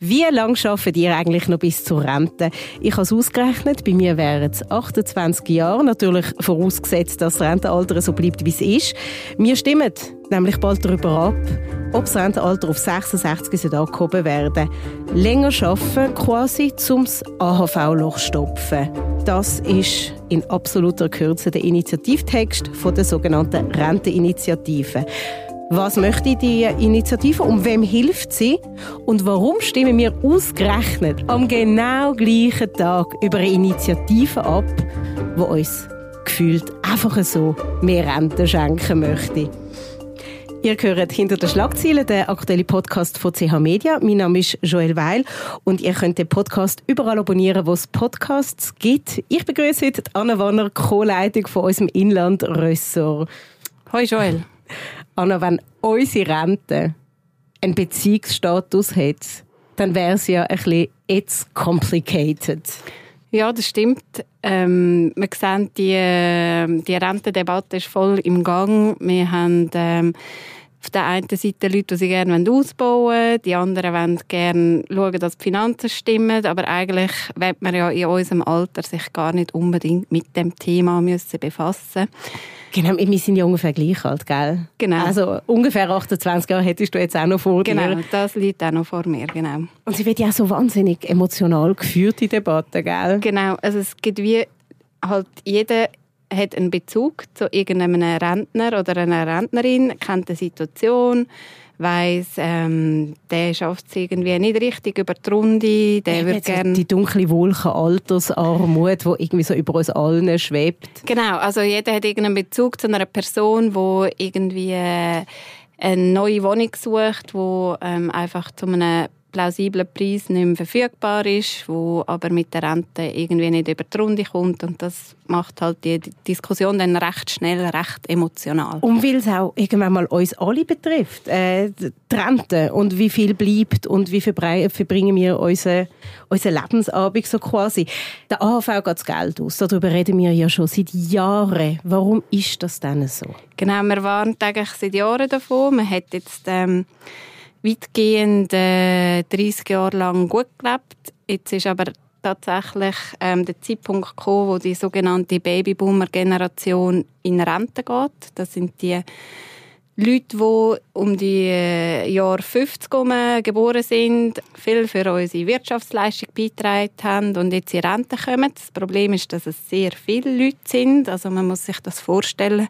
Wie lange arbeitet ihr eigentlich noch bis zur Rente? Ich habe es ausgerechnet, bei mir wären es 28 Jahre, natürlich vorausgesetzt, dass das Rentenalter so bleibt, wie es ist. Wir stimmen nämlich bald darüber ab, ob das Rentenalter auf 66 angehoben werden Länger arbeiten quasi, um das AHV-Loch zu stopfen. Das ist in absoluter Kürze der Initiativtext von der sogenannten Renteninitiative. Was möchte die Initiative? Um wem hilft sie? Und warum stimmen wir ausgerechnet am genau gleichen Tag über eine Initiative ab, die uns gefühlt einfach so mehr Rente schenken möchte? Ihr hört hinter den Schlagzeilen den aktuellen Podcast von CH Media. Mein Name ist Joel Weil und ihr könnt den Podcast überall abonnieren, wo es Podcasts gibt. Ich begrüße heute Anna Wanner, Co-Leitung von unserem Inland-Ressort. Hoi Joel. Anna, wenn unsere Rente einen Beziehungsstatus hat, dann wäre es ja ein bisschen it's complicated. Ja, das stimmt. Ähm, wir sehen, die, die Rentendebatte ist voll im Gang. Wir haben ähm, auf der einen Seite Leute, die sie gerne ausbauen wollen, die anderen wollen gerne schauen, dass die Finanzen stimmen, aber eigentlich will man ja in unserem Alter sich gar nicht unbedingt mit dem Thema müssen befassen Genau, wir sind ja ungefähr gleich alt, gell? Genau. Also ungefähr 28 Jahre hättest du jetzt auch noch vor genau, dir. Genau, das liegt auch noch vor mir, genau. Und sie wird ja auch so wahnsinnig emotional geführt, die Debatte, gell? Genau, also es gibt wie halt jeder hat einen Bezug zu irgendeinem Rentner oder einer Rentnerin, kennt die Situation, weiss, ähm, der schafft es irgendwie nicht richtig über die Runde, der würde gerne... Die dunkle Wolke Altersarmut, die irgendwie so über uns allen schwebt. Genau, also jeder hat irgendeinen Bezug zu einer Person, die irgendwie äh, eine neue Wohnung sucht, die ähm, einfach zu einem plausiblen Preis nicht mehr verfügbar ist, wo aber mit der Rente irgendwie nicht über die Runde kommt und das macht halt die Diskussion dann recht schnell, recht emotional. Und weil es auch irgendwann mal uns alle betrifft, äh, die Rente und wie viel bleibt und wie verbringen wir unseren, unseren Lebensabend so quasi. Der AHV geht das Geld aus, darüber reden wir ja schon seit Jahren. Warum ist das denn so? Genau, wir waren eigentlich seit Jahren davon. Man hat jetzt ähm, weitgehend äh, 30 Jahre lang gut gelebt. Jetzt ist aber tatsächlich ähm, der Zeitpunkt gekommen, wo die sogenannte Babyboomer-Generation in Rente geht. Das sind die Leute, die um die äh, Jahre 50 herum geboren sind, viel für unsere Wirtschaftsleistung beigetragen haben und jetzt in Rente kommen. Das Problem ist, dass es sehr viele Leute sind. Also man muss sich das vorstellen.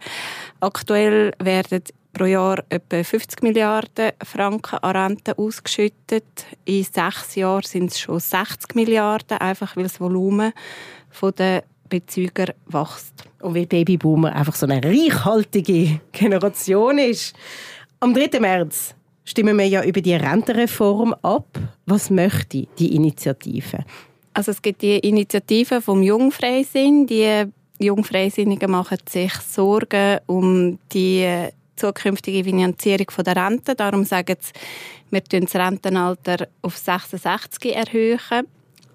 Aktuell werden pro Jahr etwa 50 Milliarden Franken an Rente ausgeschüttet. In sechs Jahren sind es schon 60 Milliarden, einfach weil das Volumen der Bezüger wächst. Und weil Babyboomer einfach so eine reichhaltige Generation ist. Am 3. März stimmen wir ja über die Rentenreform ab. Was möchte die Initiative? Also es gibt die Initiative vom Jungfreisinn. Die Jungfreisinnigen machen sich Sorgen um die zukünftige Finanzierung der Rente. Darum sagen sie, wir erhöhen das Rentenalter auf 66 erhöhen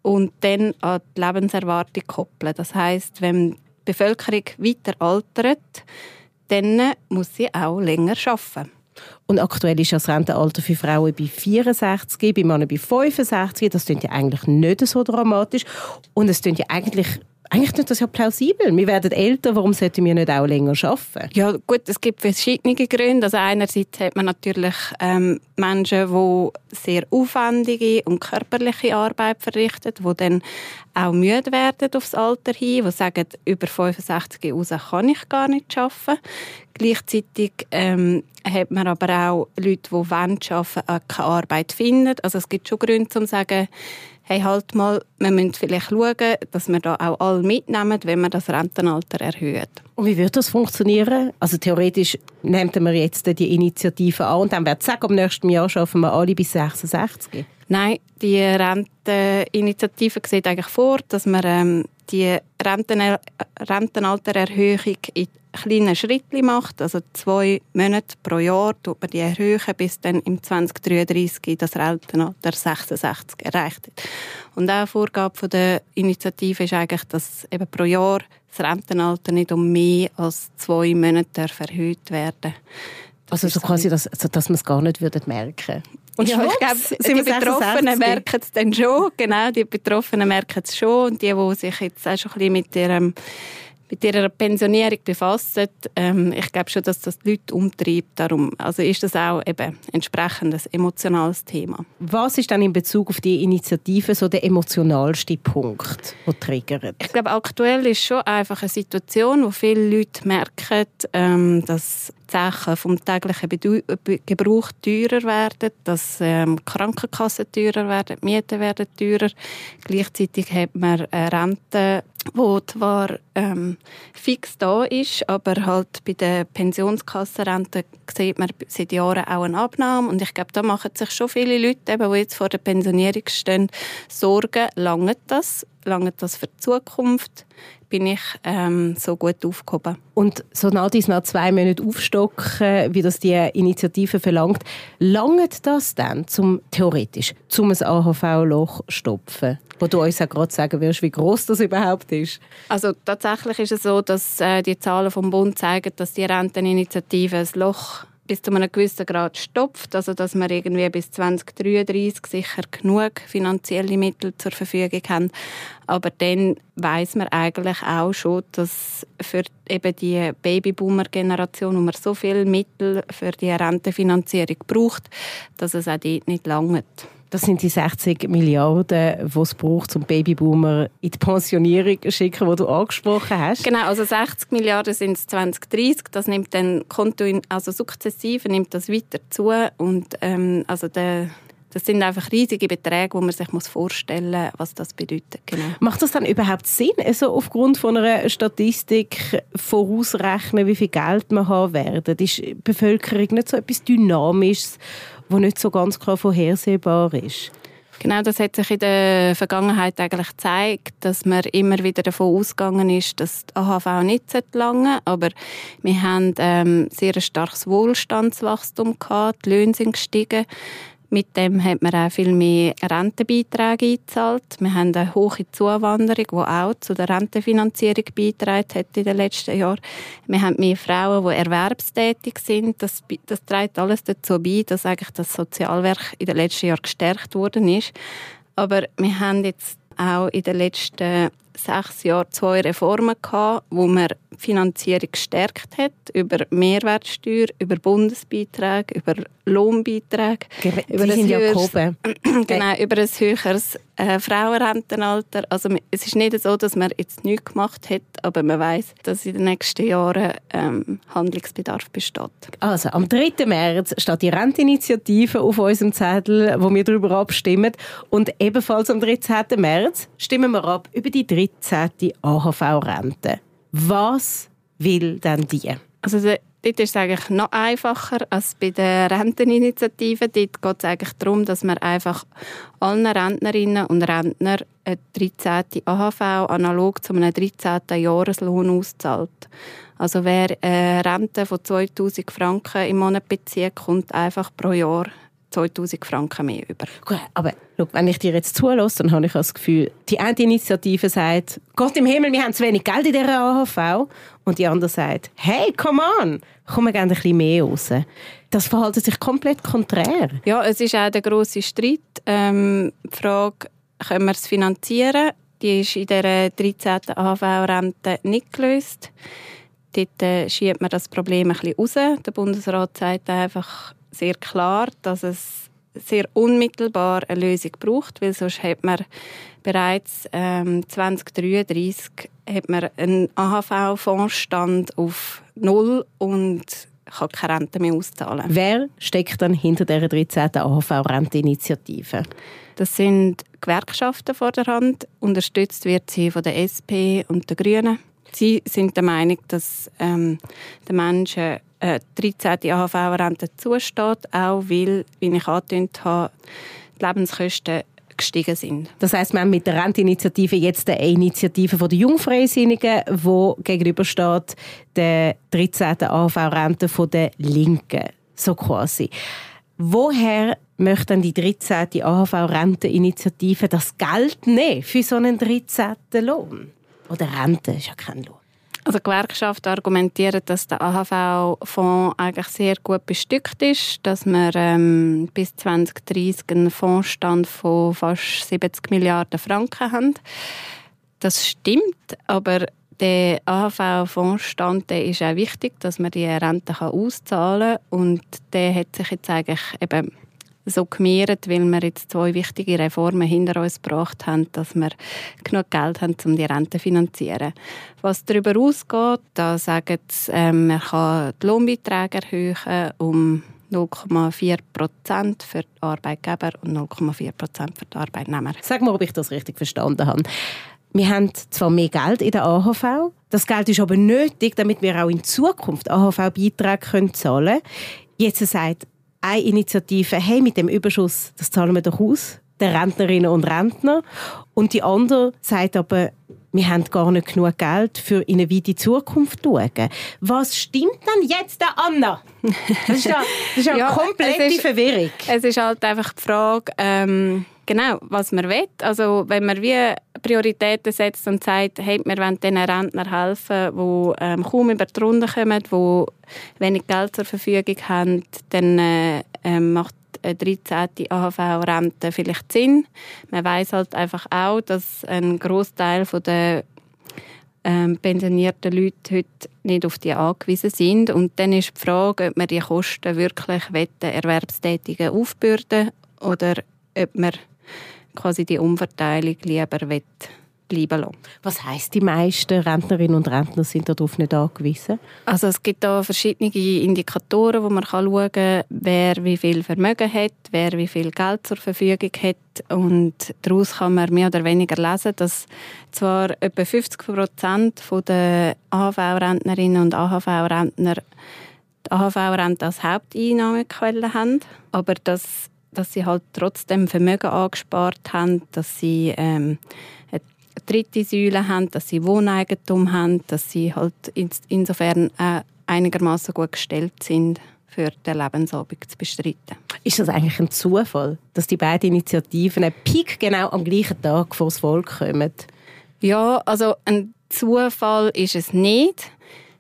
und dann an die Lebenserwartung koppeln. Das heißt, wenn die Bevölkerung weiter altert, dann muss sie auch länger arbeiten. Und aktuell ist das Rentenalter für Frauen bei 64, bei Männern bei 65. Das klingt ja eigentlich nicht so dramatisch. Und es klingt ja eigentlich eigentlich ist das ja plausibel. Wir werden älter, warum sollten wir nicht auch länger arbeiten? Ja gut, es gibt verschiedene Gründe. Also einerseits hat man natürlich ähm, Menschen, die sehr aufwendige und körperliche Arbeit verrichten, die dann auch müde werden aufs Alter hin, die sagen, über 65 raus kann ich gar nicht arbeiten. Gleichzeitig ähm, hat man aber auch Leute, die wollen arbeiten, keine Arbeit finden. Also es gibt schon Gründe, um zu sagen, hey, halt mal, wir müssen vielleicht schauen, dass wir da auch alle mitnehmen, wenn wir das Rentenalter erhöhen. Und wie wird das funktionieren? Also theoretisch nehmen wir jetzt die Initiative an und dann wird sagen, am nächsten Jahr schaffen wir alle bis 66? Nein, die Renteninitiative sieht eigentlich vor, dass man ähm, die Renten Rentenaltererhöhung in kleinen Schritten macht. Also zwei Monate pro Jahr tut man die erhöhen, bis dann im 2033 das Rentenalter 66 erreicht wird. Und auch Vorgabe der Initiative ist eigentlich, dass eben pro Jahr das Rentenalter nicht um mehr als zwei Monate erhöht werden also so quasi, dass, dass man es gar nicht würde merken Und ja, ich glaube, die Betroffenen merken es dann schon. Genau, die Betroffenen merken es schon. Und die, die sich jetzt auch schon ein bisschen mit ihrem mit ihrer Pensionierung befassen. Ähm, ich glaube schon, dass das die Leute umtreibt. Darum also ist das auch eben entsprechend ein emotionales Thema. Was ist dann in Bezug auf die Initiative so der emotionalste Punkt, der triggert? Ich glaube, aktuell ist schon einfach eine Situation, wo viele Leute merken, ähm, dass die Sachen vom täglichen Gebrauch teurer werden, dass ähm, Krankenkassen teurer werden, die Mieten werden teurer. Gleichzeitig hat man eine Rente wo zwar ähm, fix da ist, aber halt bei der Pensionskassenrente sieht man seit Jahren auch eine Abnahme. Und ich glaube, da machen sich schon viele Leute, eben, die jetzt vor der Pensionierung stehen, Sorgen, lange das, lange das für die Zukunft, bin ich ähm, so gut aufgehoben. Und so Nadis nach zwei Monaten aufstocken, wie das die Initiative verlangt, langt das dann zum theoretisch, zum ein AHV-Loch stopfen? Wo du uns auch gerade sagen wirst, wie groß das überhaupt ist. Also tatsächlich ist es so, dass äh, die Zahlen vom Bund zeigen, dass die Renteninitiative ein Loch bis zu einem gewissen Grad stopft, also dass wir irgendwie bis 2033 sicher genug finanzielle Mittel zur Verfügung haben. Aber dann weiß man eigentlich auch schon, dass für eben die Babyboomer-Generation, wo man so viele Mittel für die Rentenfinanzierung braucht, dass es auch dort nicht langt. Das sind die 60 Milliarden, die es braucht, um Babyboomer in die Pensionierung zu schicken, die du angesprochen hast. Genau, also 60 Milliarden sind es 2030. Das nimmt dann Konto also sukzessive nimmt das weiter zu und ähm, also der das sind einfach riesige Beträge, wo man sich vorstellen muss, was das bedeutet. Genau. Macht das dann überhaupt Sinn, also aufgrund von einer Statistik vorauszurechnen, wie viel Geld man haben werden? Ist die Bevölkerung nicht so etwas Dynamisches, wo nicht so ganz klar vorhersehbar ist. Genau, das hat sich in der Vergangenheit eigentlich gezeigt, dass man immer wieder davon ausgegangen ist, dass die AHV nicht lange aber wir haben ähm, sehr starkes Wohlstandswachstum gehabt, die Löhne sind gestiegen, mit dem hat man auch viel mehr Rentenbeiträge eingezahlt. Wir haben eine hohe Zuwanderung, die auch zu der Rentenfinanzierung beigetragen hat in den letzten Jahren. Wir haben mehr Frauen, die erwerbstätig sind. Das, das trägt alles dazu bei, dass eigentlich das Sozialwerk in den letzten Jahren gestärkt worden ist. Aber wir haben jetzt auch in den letzten sechs Jahren zwei Reformen gehabt, wo man die Finanzierung gestärkt hat über Mehrwertsteuer, über Bundesbeiträge, über Lohnbeiträge. Die über sind ja gehoben. genau, über ein höheres äh, Frauenrentenalter. Also es ist nicht so, dass man jetzt nichts gemacht hat, aber man weiß, dass in den nächsten Jahren ähm, Handlungsbedarf besteht. Also am 3. März steht die Renteninitiative auf unserem Zettel, wo wir darüber abstimmen. Und ebenfalls am 13. März stimmen wir ab über die 13. AHV-Rente. Was will denn die? Also Dort ist es eigentlich noch einfacher als bei der Renteninitiative. Dort geht es eigentlich darum, dass man einfach allen Rentnerinnen und Rentner eine 13. AHV analog zu einem 13. Jahreslohn auszahlt. Also wer eine Rente von 2000 Franken im Monat bezieht, kommt einfach pro Jahr 2000 Franken mehr über. Gut, aber schau, wenn ich dir jetzt zulasse, dann habe ich das Gefühl, die eine Initiative sagt, Gott im Himmel, wir haben zu wenig Geld in dieser AHV. Und die andere sagt, hey, come on, komm, wir geben ein bisschen mehr raus. Das verhält sich komplett konträr. Ja, es ist auch der grosse Streit. Ähm, die Frage, können wir es finanzieren? Die ist in dieser 13. AHV-Rente nicht gelöst. Dort äh, schiebt man das Problem ein bisschen raus. Der Bundesrat sagt einfach, sehr klar, dass es sehr unmittelbar eine Lösung braucht, weil sonst hat man bereits ähm, 2033 hat man einen AHV-Fondsstand auf null und kann keine Rente mehr auszahlen. Wer steckt dann hinter der 13. AHV-Renteinitiative? Das sind Gewerkschaften vor der Hand. Unterstützt wird sie von der SP und den Grünen. Sie sind der Meinung, dass ähm, den Menschen äh, 13. AHV-Rente zusteht, auch weil, wie ich angedeutet habe, die Lebenskosten gestiegen sind. Das heißt, wir haben mit der Rentinitiative jetzt eine Initiative der Jungfreisinnigen, die gegenübersteht der 13. AHV-Rente der Linken, so quasi. Woher möchte dann die 13. AHV-Renteninitiative das Geld nehmen für so einen 13. Lohn? Oder Rente ist ja kein Lohn. Also die Gewerkschaft argumentiert, dass der AHV-Fonds eigentlich sehr gut bestückt ist, dass wir ähm, bis 2030 einen Fondsstand von fast 70 Milliarden Franken haben. Das stimmt, aber der AHV-Fondsstand ist auch wichtig, dass man die Rente auszahlen kann und der hat sich jetzt eigentlich eben so gemehrt, weil wir jetzt zwei wichtige Reformen hinter uns gebracht haben, dass wir genug Geld haben, um die Rente zu finanzieren. Was darüber ausgeht, da sagen sie, ähm, man kann die Lohnbeiträge erhöhen um 0,4 Prozent für die Arbeitgeber und 0,4 Prozent für die Arbeitnehmer. Sag mal, ob ich das richtig verstanden habe. Wir haben zwar mehr Geld in der AHV, das Geld ist aber nötig, damit wir auch in Zukunft AHV-Beiträge zahlen können. Jetzt sagt eine Initiative, hey, mit dem Überschuss, das zahlen wir doch aus, der Rentnerinnen und Rentner. Und die andere sagt aber, wir haben gar nicht genug Geld für in eine weite Zukunft zu schauen. Was stimmt denn jetzt, Anna? Das ist ja, das ist ja, ja komplette ist, Verwirrung. Es ist halt einfach die Frage, ähm, genau, was man will. Also wenn man wie Prioritäten setzt und sagt, hey, wir wollen den Rentnern helfen, die ähm, kaum über die Runde kommen, die wenig Geld zur Verfügung haben, dann äh, ähm, macht eine 13. AHV-Rente vielleicht Sinn. Man weiß halt einfach auch, dass ein Großteil der ähm, pensionierten Leute heute nicht auf die angewiesen sind. Und dann ist die Frage, ob man die Kosten wirklich Erwerbstätigen aufbürden oder ob man quasi die Umverteilung lieber bleiben lassen. Was heißt die meisten Rentnerinnen und Rentner sind darauf nicht angewiesen? Also es gibt da verschiedene Indikatoren, wo man schauen kann, wer wie viel Vermögen hat, wer wie viel Geld zur Verfügung hat und daraus kann man mehr oder weniger lesen, dass zwar etwa 50 Prozent der AHV-Rentnerinnen und AHV-Rentner die AHV-Rente als Haupteinnahmequelle haben, aber dass dass sie halt trotzdem Vermögen angespart haben, dass sie ähm, eine dritte Säule haben, dass sie Wohneigentum haben, dass sie halt insofern äh, einigermaßen gut gestellt sind für den Lebensabend zu bestreiten. Ist das eigentlich ein Zufall, dass die beiden Initiativen Peak genau am gleichen Tag vor das Volk kommen? Ja, also ein Zufall ist es nicht.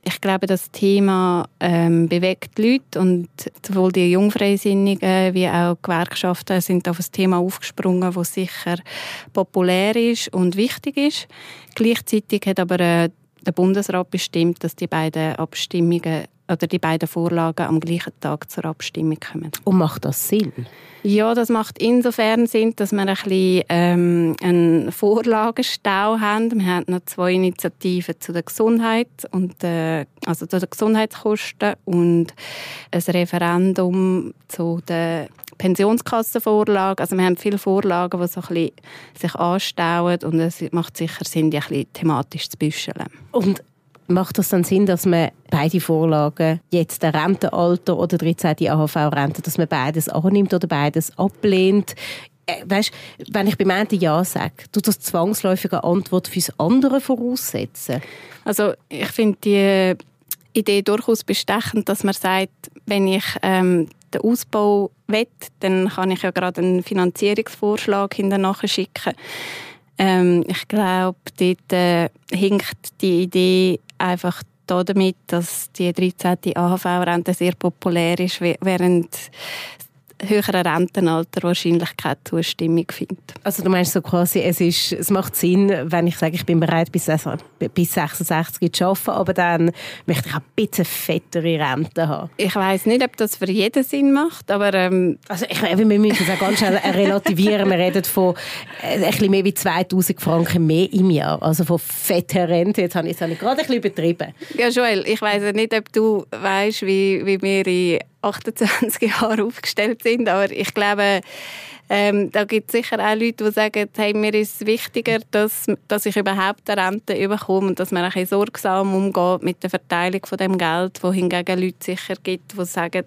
Ich glaube, das Thema ähm, bewegt Leute und sowohl die Jungfreisinnigen wie auch die Gewerkschaften sind auf ein Thema aufgesprungen, das sicher populär ist und wichtig ist. Gleichzeitig hat aber äh, der Bundesrat bestimmt, dass die beiden Abstimmungen oder die beiden Vorlagen am gleichen Tag zur Abstimmung kommen. Und macht das Sinn? Ja, das macht insofern Sinn, dass wir ein bisschen ähm, einen Vorlagenstau haben. Wir haben noch zwei Initiativen zu der Gesundheit und äh, also zu den Gesundheitskosten und ein Referendum zu der Pensionskassenvorlage. Also wir haben viele Vorlagen, die so ein bisschen sich anstauen und es macht sicher Sinn, die ein bisschen thematisch zu büscheln. Und Macht das dann Sinn, dass man beide Vorlagen, jetzt der Rentenalter oder 13. AHV-Rente, dass man beides annimmt oder beides ablehnt? Äh, weißt, wenn ich beim einen Ja sage, tut das zwangsläufige Antwort fürs andere voraussetzen? Also ich finde die Idee durchaus bestechend, dass man sagt, wenn ich ähm, den Ausbau will, dann kann ich ja gerade einen Finanzierungsvorschlag hinterher schicken. Ähm, ich glaube, dort äh, hinkt die Idee einfach damit, dass die 13. AHV-Rente sehr populär ist, während höheren Rentenalter wahrscheinlich keine Zustimmung findet. Also du meinst so quasi, es, ist, es macht Sinn, wenn ich sage, ich bin bereit, bis, bis 66 zu arbeiten, aber dann möchte ich auch ein bisschen fettere Rente haben. Ich weiß nicht, ob das für jeden Sinn macht, aber... Ähm also ich, wir müssen es auch ganz schnell relativieren. Wir reden von äh, ein bisschen mehr wie 2000 Franken mehr im Jahr, also von fetter Rente. Jetzt habe ich es gerade ein bisschen übertrieben. Ja, Joel, ich weiß nicht, ob du weißt, wie, wie wir in 28 Jahren aufgestellt sind. Aber ich glaube, ähm, da gibt es sicher auch Leute, die sagen, hey, mir ist es wichtiger, dass, dass ich überhaupt eine Rente bekomme und dass man ein bisschen sorgsam umgeht mit der Verteilung von dem Geld, wohingegen Leute sicher gibt, die sagen,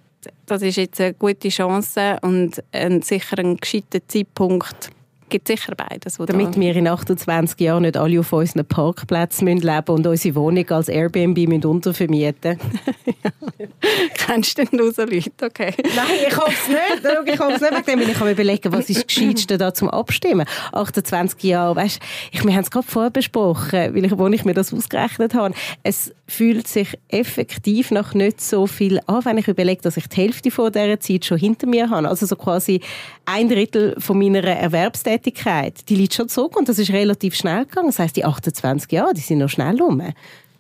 das ist jetzt eine gute Chance und ein, sicher ein gescheiter Zeitpunkt, gibt sicher beides. Damit wir in 28 Jahren nicht alle auf unseren Parkplätzen leben müssen und unsere Wohnung als Airbnb untervermieten müssen. Kennst du denn so Leute? Okay. Nein, ich hoffe es nicht. Ich hoffe es nicht. Wegen ich kann mir überlegen, was ist das Gescheitste da zum Abstimmen. 28 Jahre, weißt ich, wir haben es gerade vorher besprochen, weil ich, wo ich mir das ausgerechnet habe. Es fühlt sich effektiv noch nicht so viel an, wenn ich überlege, dass ich die Hälfte von dieser Zeit schon hinter mir habe. Also so quasi ein Drittel von meiner Erwerbstätigkeit. Die liegt schon zurück und das ist relativ schnell gegangen. Das heisst, die 28 Jahre, die sind noch schnell rum.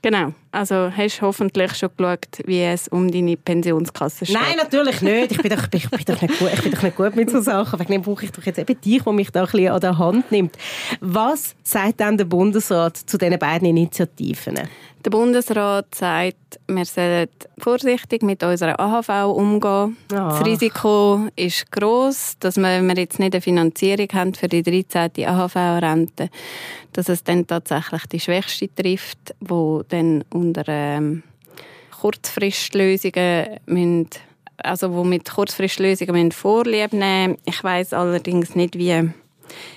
Genau. Also hast du hoffentlich schon geschaut, wie es um deine Pensionskasse steht? Nein, natürlich nicht. Ich bin doch, ich bin doch, nicht, gut, ich bin doch nicht gut mit so Sachen. Wegen dem brauche ich doch jetzt eben dich, der mich da ein bisschen an der Hand nimmt. Was sagt dann der Bundesrat zu diesen beiden Initiativen? Der Bundesrat sagt, wir sollen vorsichtig mit unserer AHV umgehen. Oh. Das Risiko ist groß, dass wir, wenn wir jetzt nicht eine Finanzierung haben für die 13. AHV-Rente, dass es dann tatsächlich die Schwächste trifft, wo dann unter ähm, Kurzfristlösungen müssen, also wo mit Kurzfristlösungen Vorlieb nehmen Ich weiß allerdings nicht, wie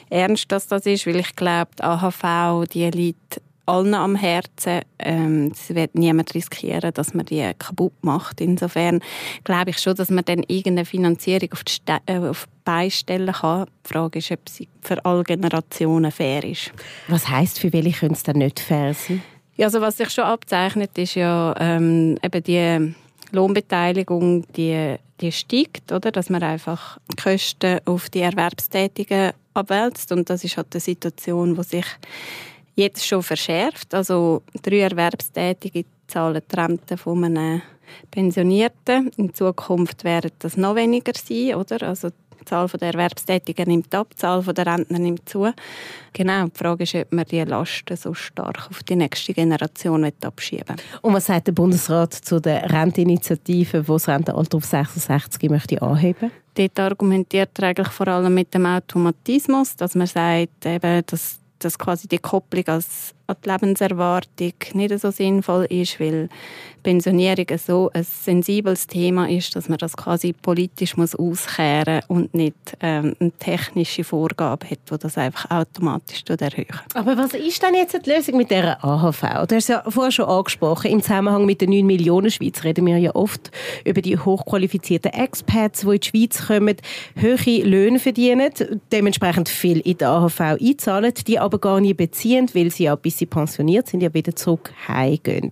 ernst das, das ist, weil ich glaube, die AHV die liegt allen am Herzen. Ähm, es wird niemand riskieren, dass man die kaputt macht. Insofern glaube ich schon, dass man dann irgendeine Finanzierung auf die, Ste äh, auf die Beine stellen kann. Die Frage ist, ob sie für alle Generationen fair ist. Was heißt für welche könnte es dann nicht fair sein? Ja, also was sich schon abzeichnet, ist ja ähm, eben die Lohnbeteiligung, die, die steigt, oder? dass man einfach Kosten auf die Erwerbstätigen abwälzt und das ist halt eine Situation, wo sich jetzt schon verschärft. Also drei Erwerbstätige zahlen die Rente von einem Pensionierten. In Zukunft werden das noch weniger sein, oder? Also die Zahl der Erwerbstätigen nimmt ab, die Zahl der Rentner nimmt zu. Genau, die Frage ist, ob man diese Lasten so stark auf die nächste Generation abschieben. Und was sagt der Bundesrat zu der Renteninitiative, die das Rentenalter auf 66 möchte anheben Dort argumentiert er eigentlich vor allem mit dem Automatismus, dass man sagt, eben, dass dass quasi die Kopplung als an die Lebenserwartung nicht so sinnvoll ist, weil Pensionierung so ein sensibles Thema ist, dass man das quasi politisch muss auskehren und nicht ähm, eine technische Vorgabe hat, die das einfach automatisch erhöhen. Aber was ist denn jetzt die Lösung mit der AHV? Du hast ja vorher schon angesprochen, im Zusammenhang mit den 9 Millionen Schweiz reden wir ja oft über die hochqualifizierten Expats, die in die Schweiz kommen, hohe Löhne verdienen, dementsprechend viel in der AHV einzahlen, die aber gar nicht beziehen, weil sie ja bis sie pensioniert sind, ja wieder zurück heimgehen.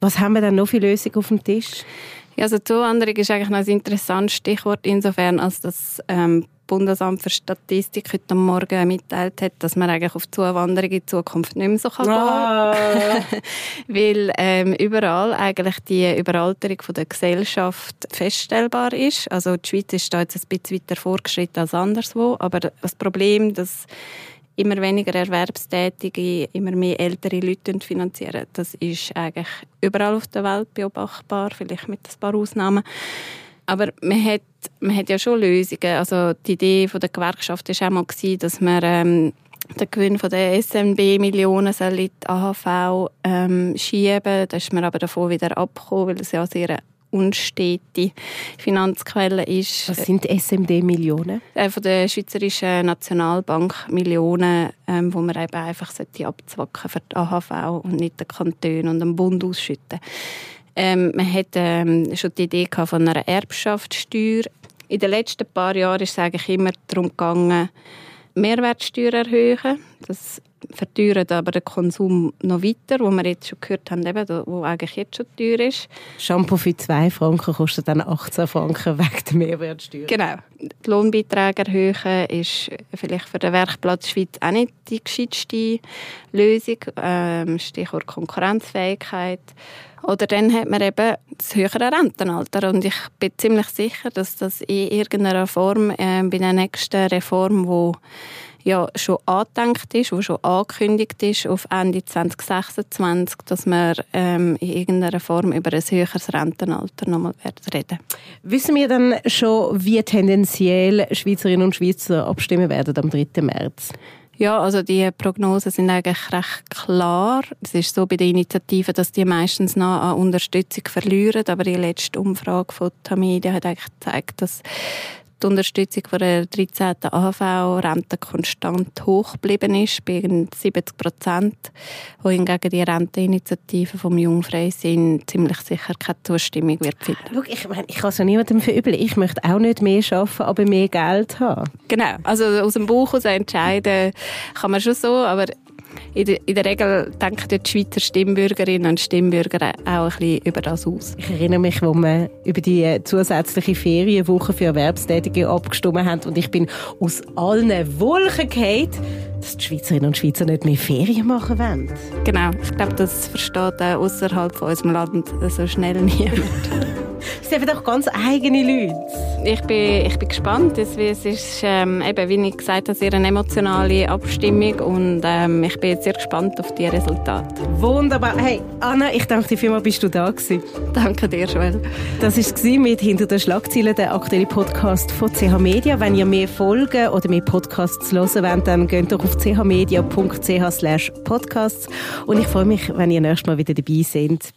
Was haben wir dann noch für Lösungen auf dem Tisch? Ja, also Zuwanderung ist eigentlich noch ein interessantes Stichwort insofern, als das ähm, Bundesamt für Statistik heute Morgen mitteilt hat, dass man eigentlich auf Zuwanderung in Zukunft nicht mehr so kann ah. gehen Weil ähm, überall eigentlich die Überalterung von der Gesellschaft feststellbar ist. Also die Schweiz ist da jetzt ein bisschen weiter vorgeschritten als anderswo, aber das Problem, dass immer weniger Erwerbstätige, immer mehr ältere Leute finanzieren. Das ist eigentlich überall auf der Welt beobachtbar, vielleicht mit ein paar Ausnahmen. Aber man hat, man hat ja schon Lösungen. Also die Idee von der Gewerkschaft war auch mal, dass man ähm, den Gewinn von der SNB-Millionen in die AHV ähm, schieben. Da ist man aber davon wieder abgekommen, weil es ja sehr unstete Finanzquelle ist. Was sind SMD-Millionen? Äh, von der Schweizerischen Nationalbank Millionen, ähm, wo man eben einfach abzwacken für die AHV und nicht den Kanton und den Bund ausschütten. Ähm, man hatte ähm, schon die Idee von einer Erbschaftssteuer. In den letzten paar Jahren ist es eigentlich immer darum gegangen, Mehrwertsteuer erhöhen. Das verteuert aber den Konsum noch weiter, wo wir jetzt schon gehört haben, eben, wo eigentlich jetzt schon teuer ist. Shampoo für 2 Franken kostet dann 18 Franken wegen der Mehrwertsteuer. Genau. Die Lohnbeiträge erhöhen ist vielleicht für den Werkplatz Schweiz auch nicht die gescheiteste Lösung. Ähm, Stichwort Konkurrenzfähigkeit. Oder dann hat man eben das höhere Rentenalter. Und ich bin ziemlich sicher, dass das in irgendeiner Form äh, bei der nächsten Reform, die ja schon angedenkt ist, wo schon angekündigt ist auf Ende 2026, dass wir ähm, in irgendeiner Form über ein höheres Rentenalter nochmal reden Wissen wir dann schon, wie tendenziell Schweizerinnen und Schweizer abstimmen werden am 3. März? Ja, also die Prognosen sind eigentlich recht klar. Es ist so bei den Initiativen, dass die meistens noch an Unterstützung verlieren, aber die letzte Umfrage von Tamedia hat eigentlich gezeigt, dass die Unterstützung von der 13. AHV-Rente konstant hoch geblieben ist, bei 70 Prozent, wohingegen die Renteninitiative vom Jungfreisinn ziemlich sicher keine Zustimmung wird finden. Schau, ich, meine, ich kann es ja niemandem verübeln. Ich möchte auch nicht mehr arbeiten, aber mehr Geld haben. Genau, also aus dem Buch heraus entscheiden kann man schon so, aber in der, in der Regel denken die Schweizer Stimmbürgerinnen und Stimmbürger auch ein bisschen über das aus. Ich erinnere mich, wo wir über die äh, zusätzliche Ferienwoche für Erwerbstätige abgestimmt haben und ich bin aus allen Wolken gefallen, dass die Schweizerinnen und Schweizer nicht mehr Ferien machen wollen. Genau, ich glaube, das versteht auch außerhalb von unserem Land so schnell niemand. Das sind einfach ganz eigene Leute. Ich bin, ich bin gespannt. Es, ist, ähm, eben, wie ich gesagt habe, eine emotionale Abstimmung und ähm, ich bin jetzt sehr gespannt auf die Resultate. Wunderbar. Hey, Anna, ich danke dir vielmals, bist du da gewesen. Danke dir, Joel. Das war mit «Hinter den Schlagzeilen», der aktuelle Podcast von CH Media. Wenn ihr mehr Folgen oder mehr Podcasts hören wollt, dann geht doch auf chmedia.ch podcasts und ich freue mich, wenn ihr nächstes Mal wieder dabei seid